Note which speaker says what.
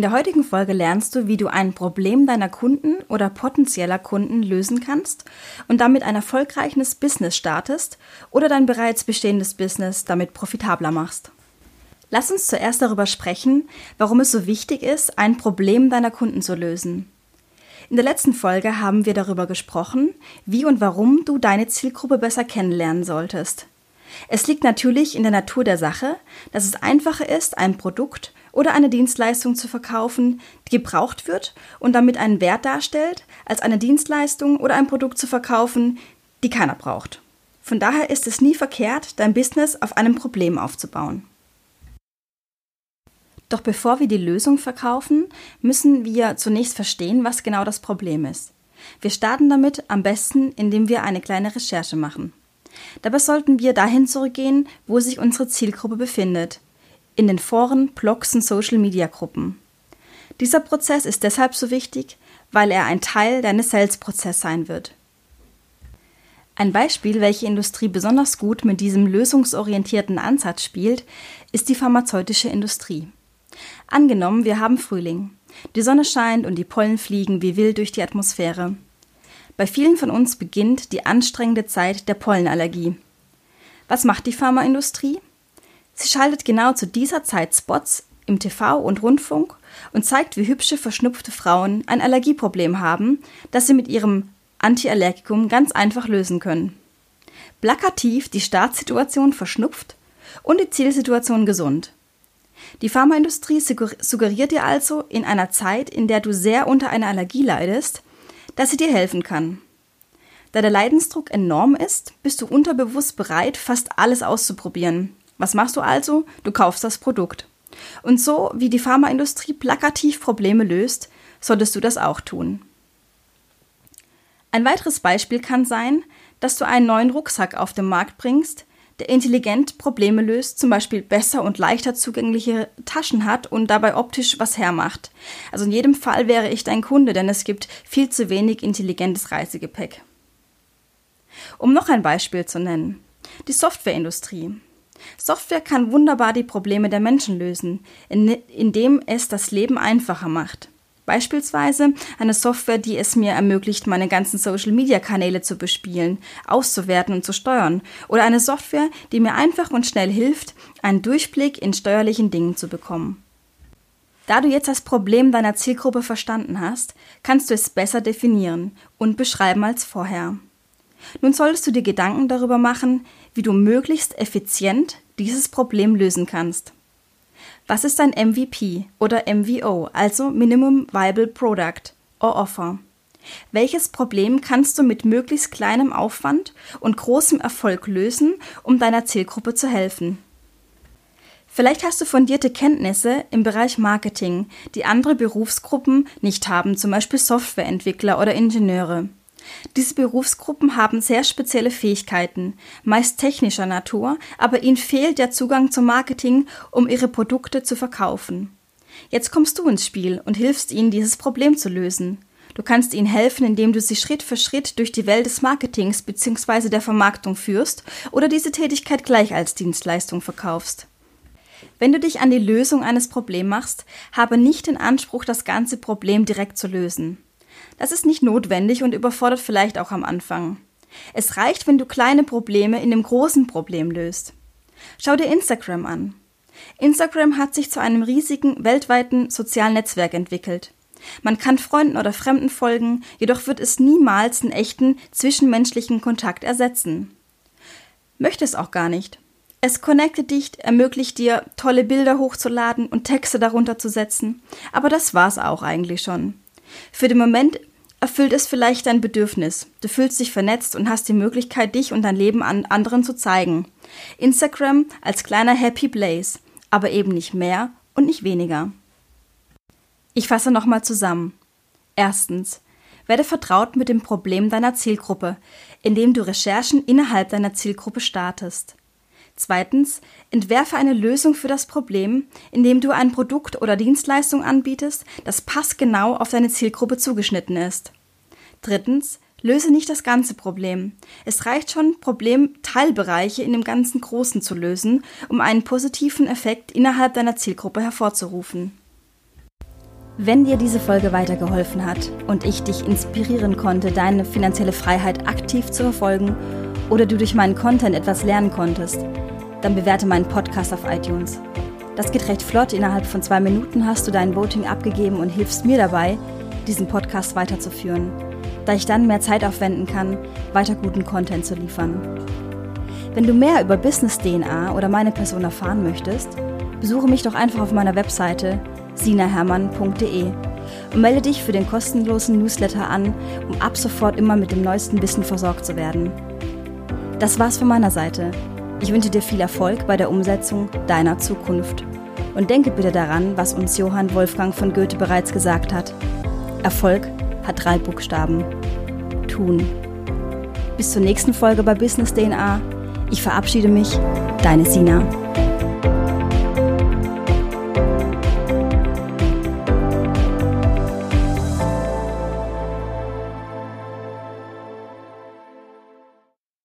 Speaker 1: In der heutigen Folge lernst du, wie du ein Problem deiner Kunden oder potenzieller Kunden lösen kannst und damit ein erfolgreiches Business startest oder dein bereits bestehendes Business damit profitabler machst. Lass uns zuerst darüber sprechen, warum es so wichtig ist, ein Problem deiner Kunden zu lösen. In der letzten Folge haben wir darüber gesprochen, wie und warum du deine Zielgruppe besser kennenlernen solltest. Es liegt natürlich in der Natur der Sache, dass es einfacher ist, ein Produkt oder eine Dienstleistung zu verkaufen, die gebraucht wird und damit einen Wert darstellt, als eine Dienstleistung oder ein Produkt zu verkaufen, die keiner braucht. Von daher ist es nie verkehrt, dein Business auf einem Problem aufzubauen. Doch bevor wir die Lösung verkaufen, müssen wir zunächst verstehen, was genau das Problem ist. Wir starten damit am besten, indem wir eine kleine Recherche machen. Dabei sollten wir dahin zurückgehen, wo sich unsere Zielgruppe befindet, in den Foren, Blogs und Social-Media-Gruppen. Dieser Prozess ist deshalb so wichtig, weil er ein Teil deines Sales-Prozesses sein wird. Ein Beispiel, welche Industrie besonders gut mit diesem lösungsorientierten Ansatz spielt, ist die pharmazeutische Industrie. Angenommen, wir haben Frühling. Die Sonne scheint und die Pollen fliegen wie wild durch die Atmosphäre. Bei vielen von uns beginnt die anstrengende Zeit der Pollenallergie. Was macht die Pharmaindustrie? Sie schaltet genau zu dieser Zeit Spots im TV und Rundfunk und zeigt, wie hübsche, verschnupfte Frauen ein Allergieproblem haben, das sie mit ihrem Antiallergikum ganz einfach lösen können. Plakativ die Startsituation verschnupft und die Zielsituation gesund. Die Pharmaindustrie suggeriert dir also in einer Zeit, in der du sehr unter einer Allergie leidest, dass sie dir helfen kann. Da der Leidensdruck enorm ist, bist du unterbewusst bereit, fast alles auszuprobieren. Was machst du also? Du kaufst das Produkt. Und so wie die Pharmaindustrie plakativ Probleme löst, solltest du das auch tun. Ein weiteres Beispiel kann sein, dass du einen neuen Rucksack auf den Markt bringst, der intelligent Probleme löst, zum Beispiel besser und leichter zugängliche Taschen hat und dabei optisch was hermacht. Also in jedem Fall wäre ich dein Kunde, denn es gibt viel zu wenig intelligentes Reisegepäck. Um noch ein Beispiel zu nennen. Die Softwareindustrie. Software kann wunderbar die Probleme der Menschen lösen, indem es das Leben einfacher macht. Beispielsweise eine Software, die es mir ermöglicht, meine ganzen Social-Media-Kanäle zu bespielen, auszuwerten und zu steuern. Oder eine Software, die mir einfach und schnell hilft, einen Durchblick in steuerlichen Dingen zu bekommen. Da du jetzt das Problem deiner Zielgruppe verstanden hast, kannst du es besser definieren und beschreiben als vorher. Nun solltest du dir Gedanken darüber machen, wie du möglichst effizient dieses Problem lösen kannst. Was ist ein MVP oder MVO, also Minimum Viable Product or Offer? Welches Problem kannst du mit möglichst kleinem Aufwand und großem Erfolg lösen, um deiner Zielgruppe zu helfen? Vielleicht hast du fundierte Kenntnisse im Bereich Marketing, die andere Berufsgruppen nicht haben, zum Beispiel Softwareentwickler oder Ingenieure. Diese Berufsgruppen haben sehr spezielle Fähigkeiten, meist technischer Natur, aber ihnen fehlt der Zugang zum Marketing, um ihre Produkte zu verkaufen. Jetzt kommst du ins Spiel und hilfst ihnen, dieses Problem zu lösen. Du kannst ihnen helfen, indem du sie Schritt für Schritt durch die Welt des Marketings bzw. der Vermarktung führst oder diese Tätigkeit gleich als Dienstleistung verkaufst. Wenn du dich an die Lösung eines Problems machst, habe nicht den Anspruch, das ganze Problem direkt zu lösen. Das ist nicht notwendig und überfordert vielleicht auch am Anfang. Es reicht, wenn du kleine Probleme in dem großen Problem löst. Schau dir Instagram an. Instagram hat sich zu einem riesigen weltweiten sozialen Netzwerk entwickelt. Man kann Freunden oder Fremden folgen, jedoch wird es niemals einen echten zwischenmenschlichen Kontakt ersetzen. möchte es auch gar nicht. Es connectet dich, ermöglicht dir, tolle Bilder hochzuladen und Texte darunter zu setzen. Aber das war's auch eigentlich schon. Für den Moment erfüllt es vielleicht dein Bedürfnis. Du fühlst dich vernetzt und hast die Möglichkeit, dich und dein Leben an anderen zu zeigen. Instagram als kleiner Happy Place, aber eben nicht mehr und nicht weniger. Ich fasse nochmal zusammen. Erstens. Werde vertraut mit dem Problem deiner Zielgruppe, indem du Recherchen innerhalb deiner Zielgruppe startest. Zweitens, entwerfe eine Lösung für das Problem, indem du ein Produkt oder Dienstleistung anbietest, das passgenau auf deine Zielgruppe zugeschnitten ist. Drittens, löse nicht das ganze Problem. Es reicht schon, Problemteilbereiche in dem ganzen Großen zu lösen, um einen positiven Effekt innerhalb deiner Zielgruppe hervorzurufen. Wenn dir diese Folge weitergeholfen hat und ich dich inspirieren konnte, deine finanzielle Freiheit aktiv zu verfolgen oder du durch meinen Content etwas lernen konntest, dann bewerte meinen Podcast auf iTunes. Das geht recht flott. Innerhalb von zwei Minuten hast du dein Voting abgegeben und hilfst mir dabei, diesen Podcast weiterzuführen, da ich dann mehr Zeit aufwenden kann, weiter guten Content zu liefern. Wenn du mehr über Business DNA oder meine Person erfahren möchtest, besuche mich doch einfach auf meiner Webseite sinahermann.de und melde dich für den kostenlosen Newsletter an, um ab sofort immer mit dem neuesten Wissen versorgt zu werden. Das war's von meiner Seite. Ich wünsche dir viel Erfolg bei der Umsetzung deiner Zukunft. Und denke bitte daran, was uns Johann Wolfgang von Goethe bereits gesagt hat. Erfolg hat drei Buchstaben. Tun. Bis zur nächsten Folge bei Business DNA. Ich verabschiede mich, deine Sina.